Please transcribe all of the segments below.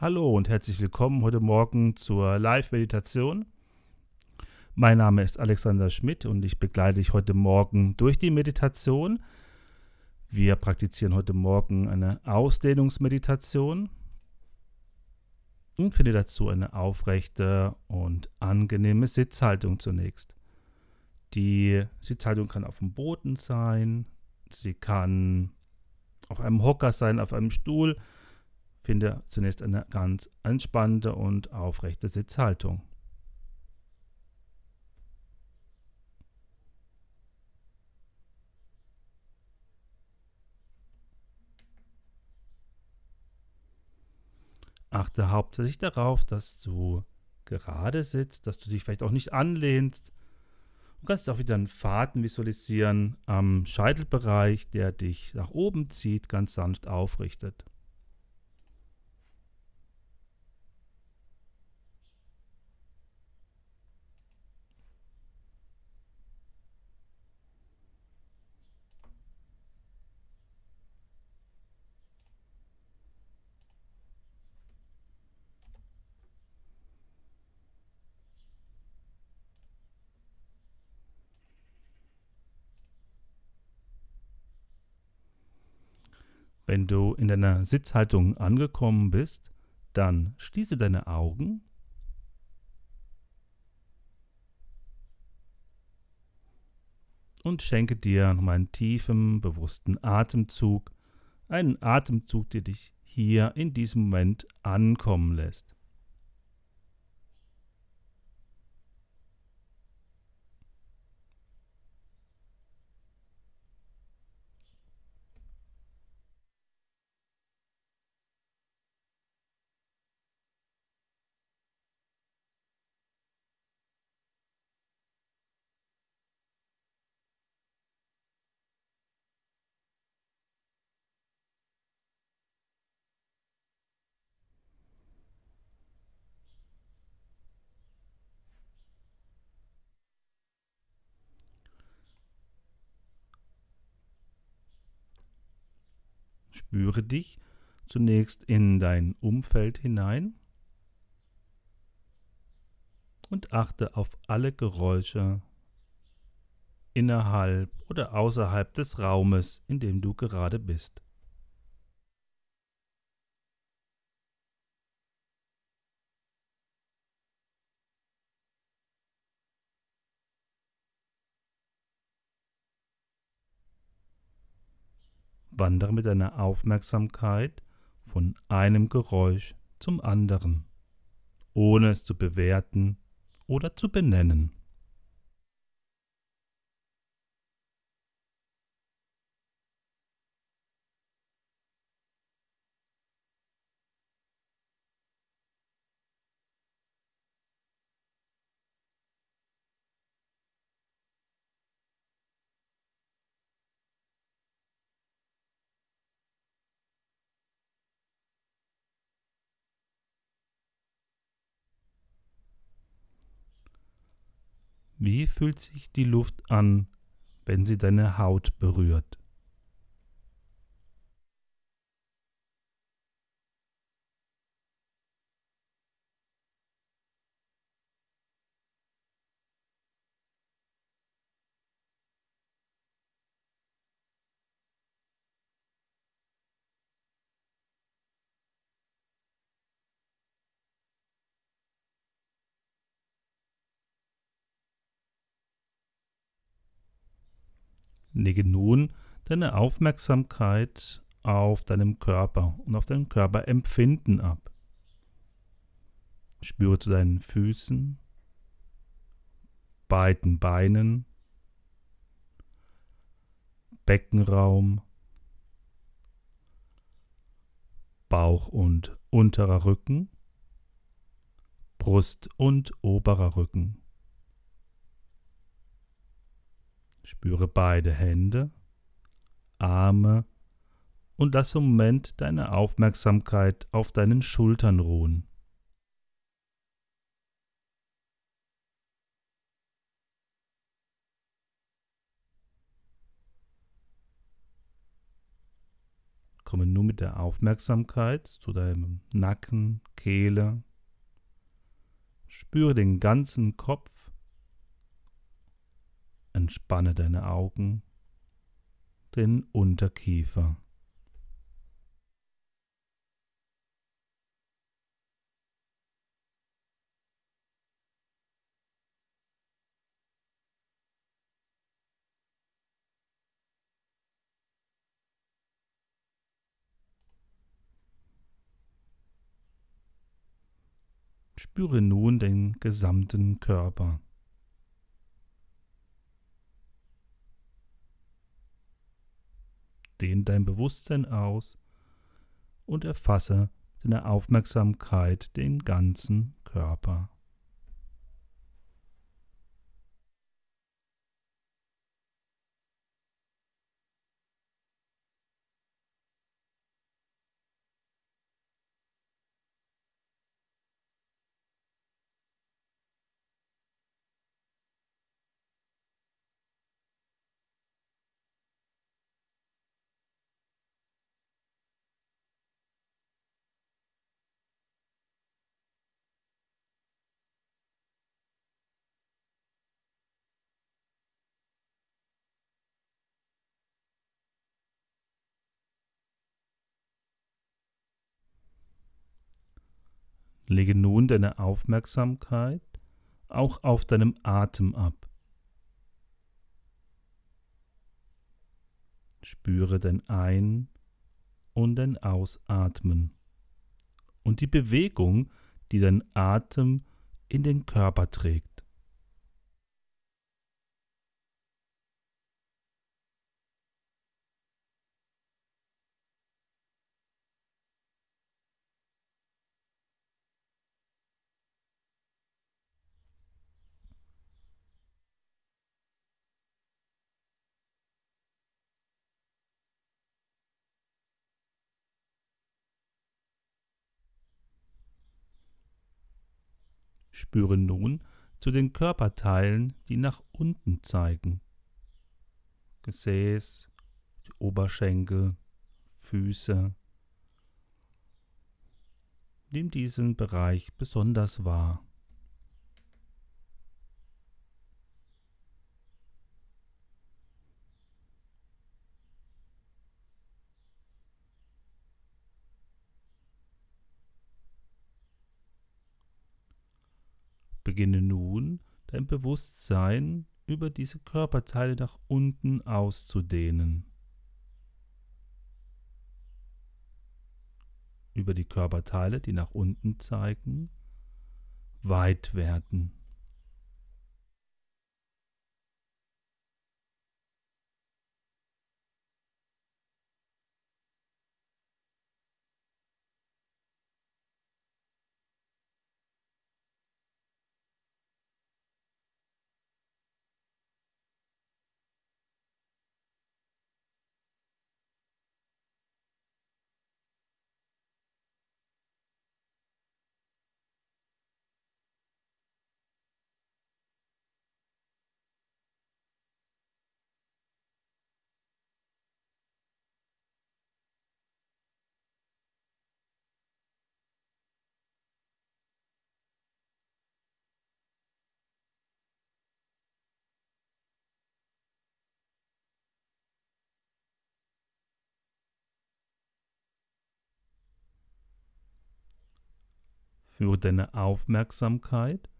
Hallo und herzlich willkommen heute Morgen zur Live-Meditation. Mein Name ist Alexander Schmidt und ich begleite dich heute Morgen durch die Meditation. Wir praktizieren heute Morgen eine Ausdehnungsmeditation und finde dazu eine aufrechte und angenehme Sitzhaltung zunächst. Die Sitzhaltung kann auf dem Boden sein, sie kann auf einem Hocker sein, auf einem Stuhl, Finde zunächst eine ganz entspannte und aufrechte Sitzhaltung. Achte hauptsächlich darauf, dass du gerade sitzt, dass du dich vielleicht auch nicht anlehnst. Du kannst auch wieder einen Faden visualisieren am Scheitelbereich, der dich nach oben zieht, ganz sanft aufrichtet. Wenn du in deiner Sitzhaltung angekommen bist, dann schließe deine Augen und schenke dir nochmal einen tiefen, bewussten Atemzug, einen Atemzug, der dich hier in diesem Moment ankommen lässt. Spüre dich zunächst in dein Umfeld hinein und achte auf alle Geräusche innerhalb oder außerhalb des Raumes, in dem du gerade bist. Wandere mit deiner Aufmerksamkeit von einem Geräusch zum anderen, ohne es zu bewerten oder zu benennen. Wie fühlt sich die Luft an, wenn sie deine Haut berührt? Lege nun deine Aufmerksamkeit auf deinem Körper und auf deinem Körperempfinden ab. Spüre zu deinen Füßen, beiden Beinen, Beckenraum, Bauch und unterer Rücken, Brust und oberer Rücken. Spüre beide Hände, Arme und lass im Moment deine Aufmerksamkeit auf deinen Schultern ruhen. Komme nun mit der Aufmerksamkeit zu deinem Nacken, Kehle. Spüre den ganzen Kopf. Entspanne deine Augen, den Unterkiefer. Spüre nun den gesamten Körper. Dehn dein Bewusstsein aus und erfasse deine Aufmerksamkeit den ganzen Körper. Lege nun deine Aufmerksamkeit auch auf deinem Atem ab. Spüre dein Ein- und dein Ausatmen und die Bewegung, die dein Atem in den Körper trägt. Spüre nun zu den Körperteilen, die nach unten zeigen. Gesäß, Oberschenkel, Füße. Nimm diesen Bereich besonders wahr. Beginne nun dein Bewusstsein über diese Körperteile nach unten auszudehnen. Über die Körperteile, die nach unten zeigen, weit werden. Führe deine Aufmerksamkeit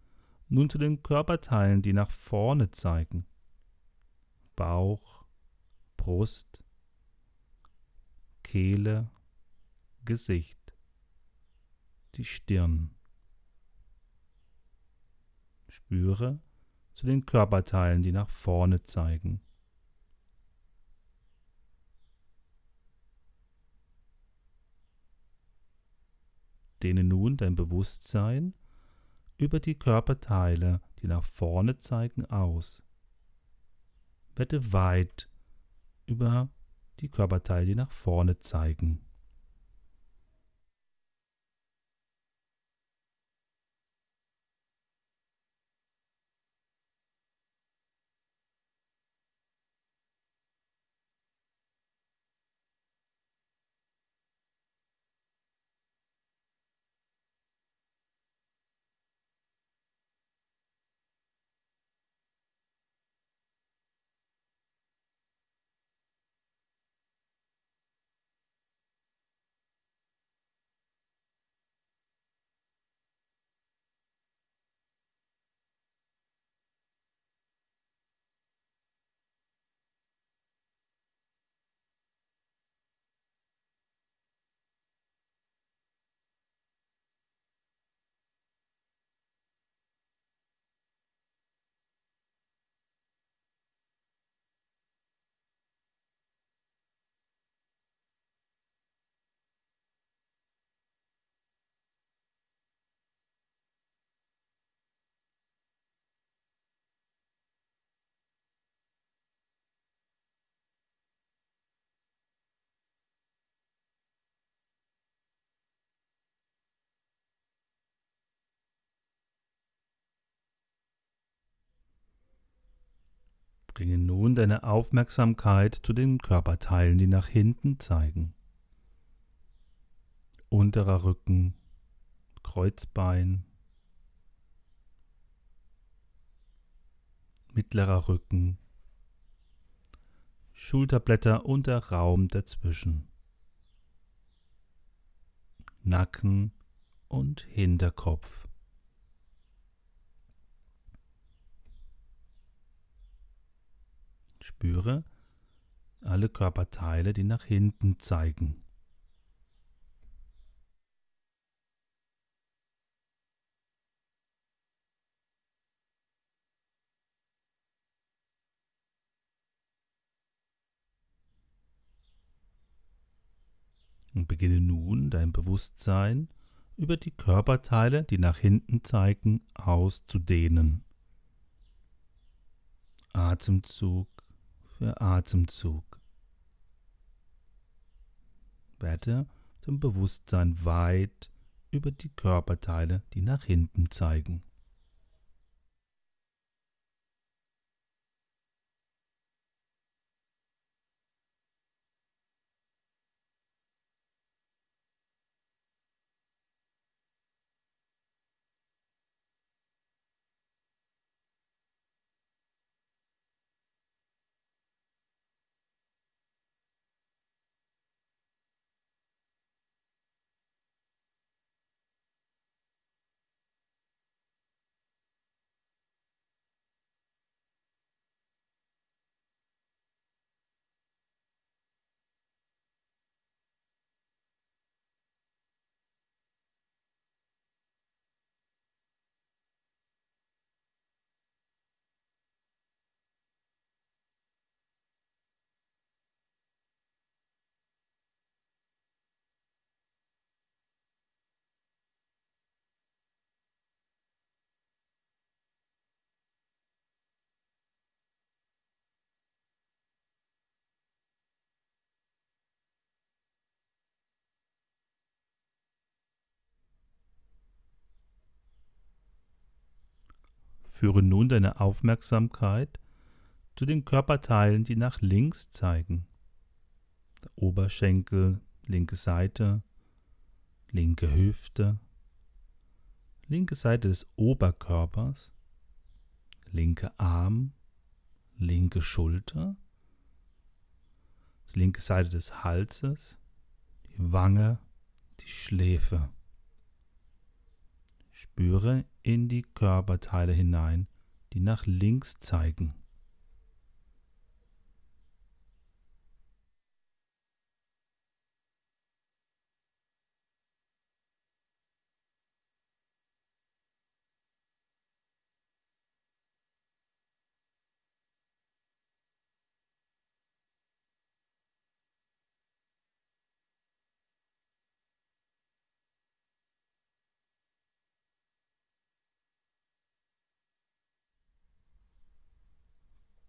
nun zu den Körperteilen, die nach vorne zeigen. Bauch, Brust, Kehle, Gesicht, die Stirn. Spüre zu den Körperteilen, die nach vorne zeigen. Dehne nun dein Bewusstsein über die Körperteile, die nach vorne zeigen, aus. Werde weit über die Körperteile, die nach vorne zeigen. Bringe nun deine Aufmerksamkeit zu den Körperteilen, die nach hinten zeigen. Unterer Rücken, Kreuzbein, mittlerer Rücken, Schulterblätter und der Raum dazwischen, Nacken und Hinterkopf. Spüre alle Körperteile, die nach hinten zeigen. Und beginne nun dein Bewusstsein über die Körperteile, die nach hinten zeigen, auszudehnen. Atemzug für Atemzug. Werde zum Bewusstsein weit über die Körperteile, die nach hinten zeigen. Führe nun deine Aufmerksamkeit zu den Körperteilen, die nach links zeigen. Der Oberschenkel, linke Seite, linke Hüfte, linke Seite des Oberkörpers, linke Arm, linke Schulter, linke Seite des Halses, die Wange, die Schläfe. Spüre in die Körperteile hinein, die nach links zeigen.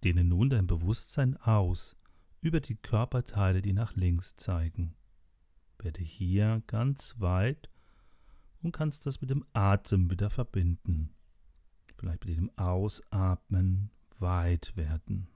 Dehne nun dein Bewusstsein aus über die Körperteile, die nach links zeigen. Werde hier ganz weit und kannst das mit dem Atem wieder verbinden. Vielleicht mit dem Ausatmen weit werden.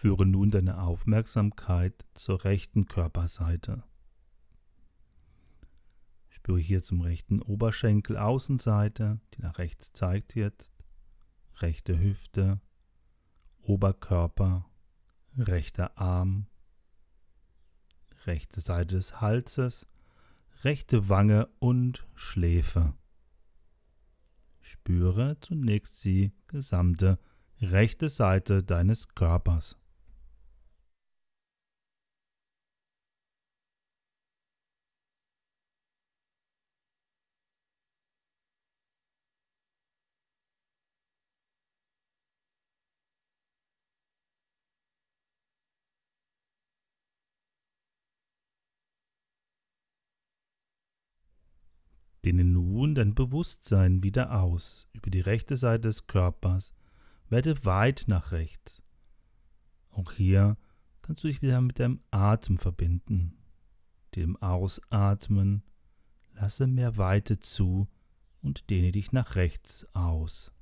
Führe nun deine Aufmerksamkeit zur rechten Körperseite. Spüre hier zum rechten Oberschenkel Außenseite, die nach rechts zeigt jetzt, rechte Hüfte, Oberkörper, rechter Arm, rechte Seite des Halses, rechte Wange und Schläfe. Spüre zunächst die gesamte rechte Seite deines Körpers. Dehne nun dein Bewusstsein wieder aus über die rechte Seite des Körpers, werde weit nach rechts. Auch hier kannst du dich wieder mit deinem Atem verbinden. Dem Ausatmen lasse mehr Weite zu und dehne dich nach rechts aus.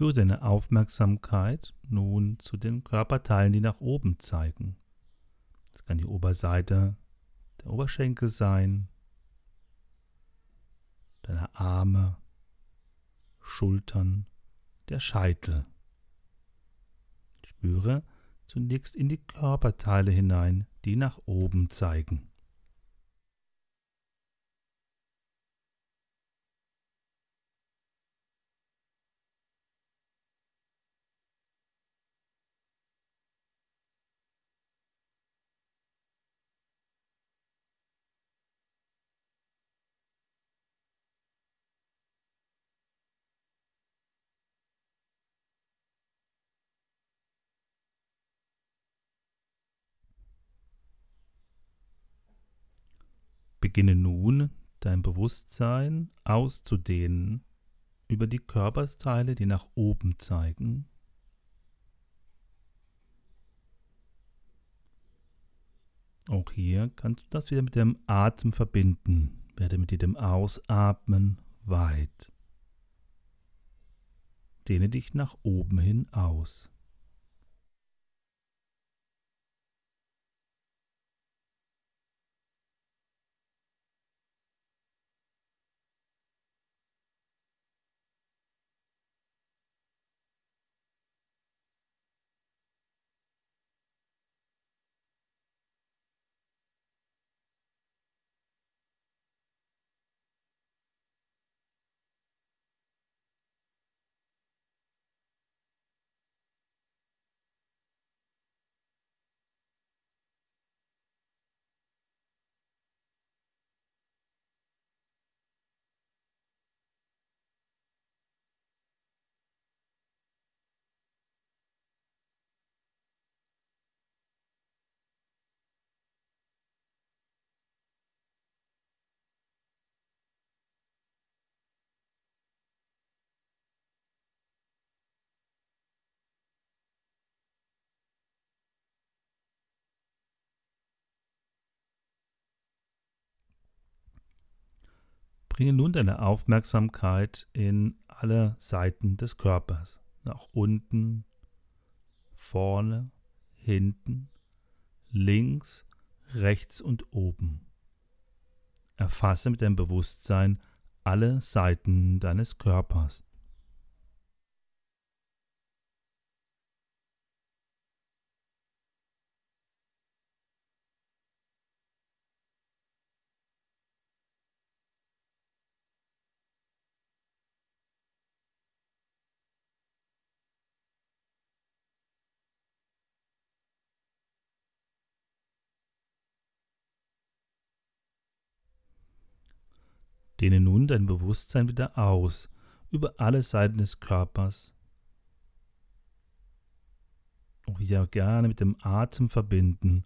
Führe deine Aufmerksamkeit nun zu den Körperteilen, die nach oben zeigen. Das kann die Oberseite der Oberschenkel sein, deine Arme, Schultern, der Scheitel. Spüre zunächst in die Körperteile hinein, die nach oben zeigen. Beginne nun dein Bewusstsein auszudehnen über die Körperteile, die nach oben zeigen. Auch hier kannst du das wieder mit dem Atem verbinden. Werde mit jedem Ausatmen weit. Dehne dich nach oben hin aus. Bringe nun deine Aufmerksamkeit in alle Seiten des Körpers, nach unten, vorne, hinten, links, rechts und oben. Erfasse mit deinem Bewusstsein alle Seiten deines Körpers. Dehne nun dein Bewusstsein wieder aus über alle Seiten des Körpers. Und wieder gerne mit dem Atem verbinden.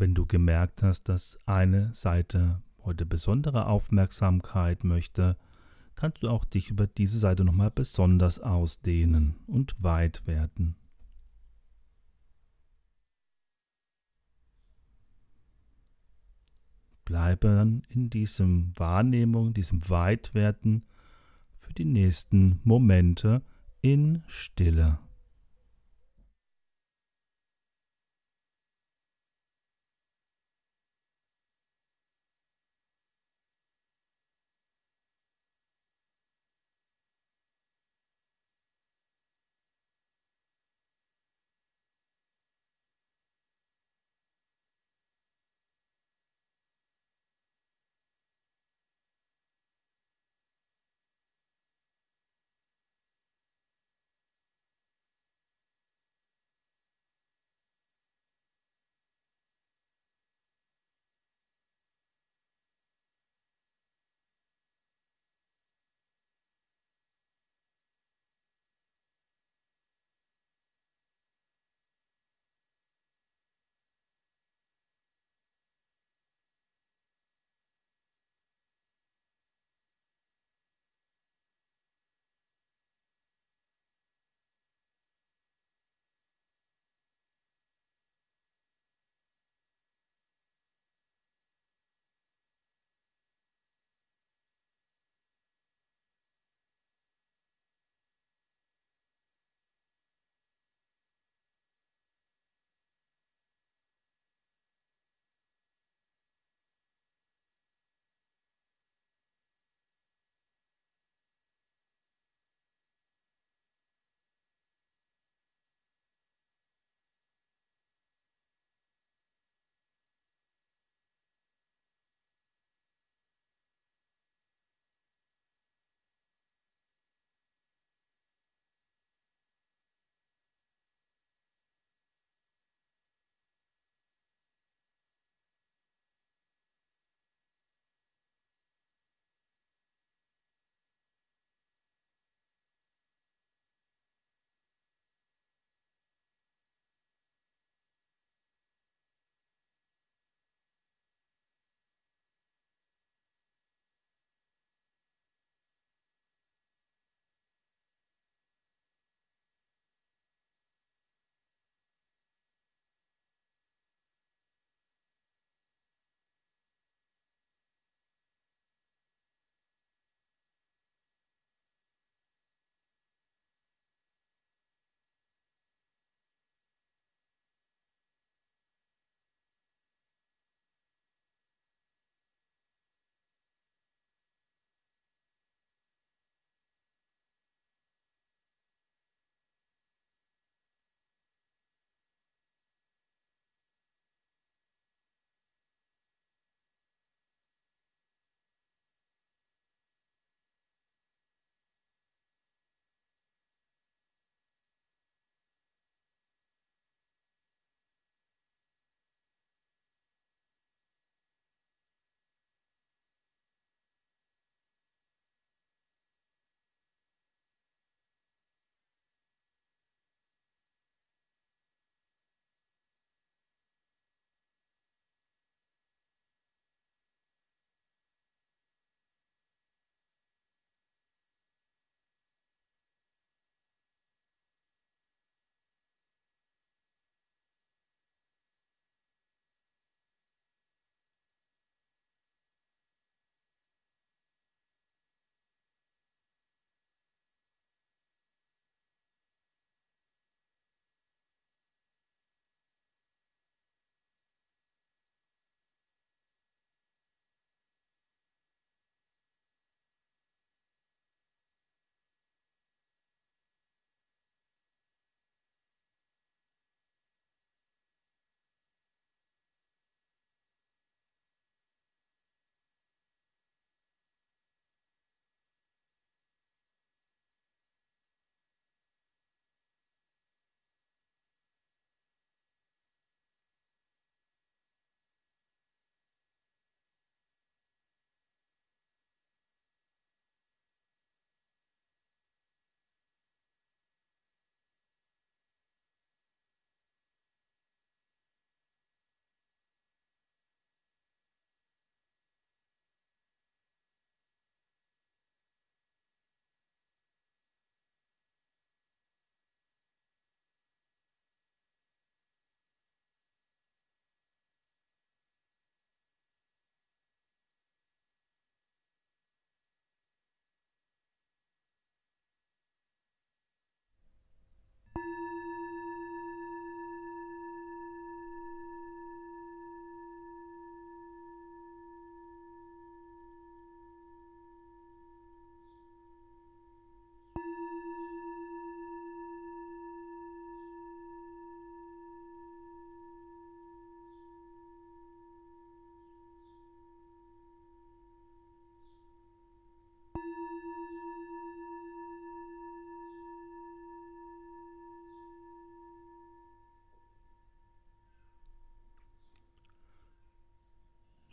Wenn du gemerkt hast, dass eine Seite heute besondere Aufmerksamkeit möchte, kannst du auch dich über diese Seite nochmal besonders ausdehnen und weit werden. Bleibe dann in diesem Wahrnehmung, diesem Weitwerden für die nächsten Momente in Stille.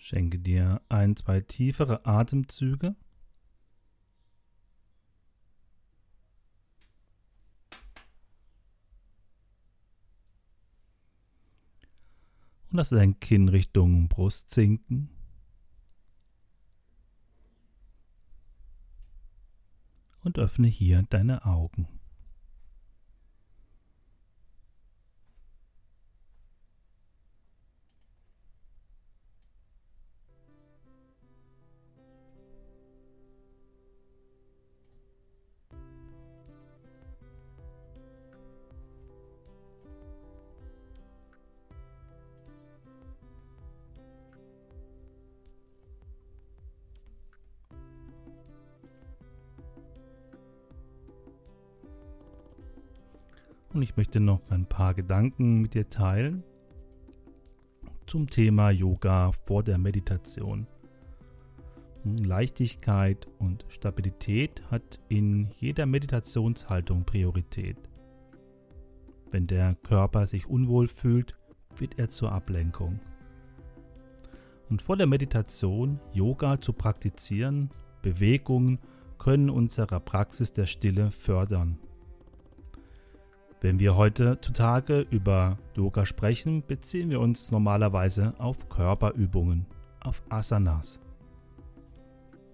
Schenke dir ein, zwei tiefere Atemzüge. Und lass dein Kinn Richtung Brust sinken. Und öffne hier deine Augen. Und ich möchte noch ein paar Gedanken mit dir teilen zum Thema Yoga vor der Meditation. Leichtigkeit und Stabilität hat in jeder Meditationshaltung Priorität. Wenn der Körper sich unwohl fühlt, wird er zur Ablenkung. Und vor der Meditation Yoga zu praktizieren, Bewegungen können unserer Praxis der Stille fördern wenn wir heutzutage über Yoga sprechen, beziehen wir uns normalerweise auf Körperübungen, auf Asanas.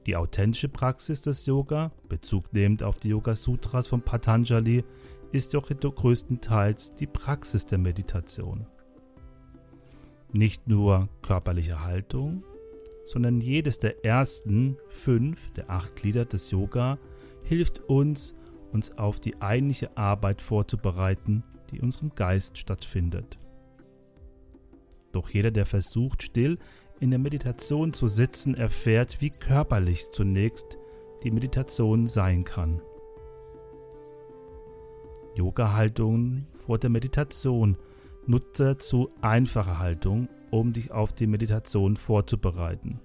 Die authentische Praxis des Yoga, Bezug nehmend auf die Yoga Sutras von Patanjali, ist doch größtenteils die Praxis der Meditation. Nicht nur körperliche Haltung, sondern jedes der ersten fünf der acht Glieder des Yoga hilft uns, uns auf die eigentliche Arbeit vorzubereiten, die unserem Geist stattfindet. Doch jeder, der versucht, still in der Meditation zu sitzen, erfährt, wie körperlich zunächst die Meditation sein kann. Yoga-Haltungen vor der Meditation nutze zu einfache Haltung, um dich auf die Meditation vorzubereiten.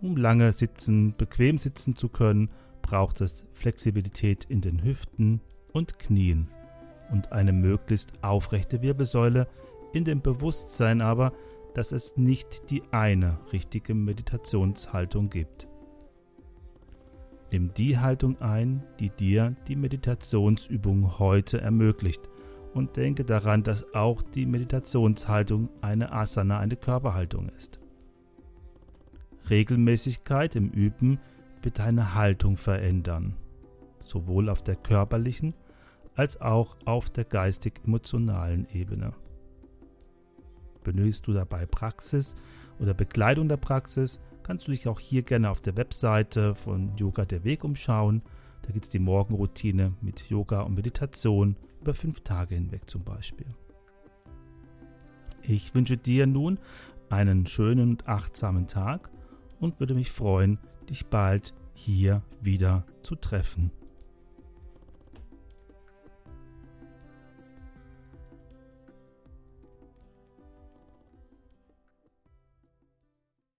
Um lange sitzen, bequem sitzen zu können, braucht es Flexibilität in den Hüften und Knien und eine möglichst aufrechte Wirbelsäule in dem Bewusstsein aber, dass es nicht die eine richtige Meditationshaltung gibt. Nimm die Haltung ein, die dir die Meditationsübung heute ermöglicht und denke daran, dass auch die Meditationshaltung eine Asana, eine Körperhaltung ist. Regelmäßigkeit im Üben wird deine Haltung verändern, sowohl auf der körperlichen als auch auf der geistig-emotionalen Ebene. Benötigst du dabei Praxis oder Begleitung der Praxis, kannst du dich auch hier gerne auf der Webseite von Yoga der Weg umschauen. Da gibt es die Morgenroutine mit Yoga und Meditation über fünf Tage hinweg zum Beispiel. Ich wünsche dir nun einen schönen und achtsamen Tag und würde mich freuen, dich bald hier wieder zu treffen.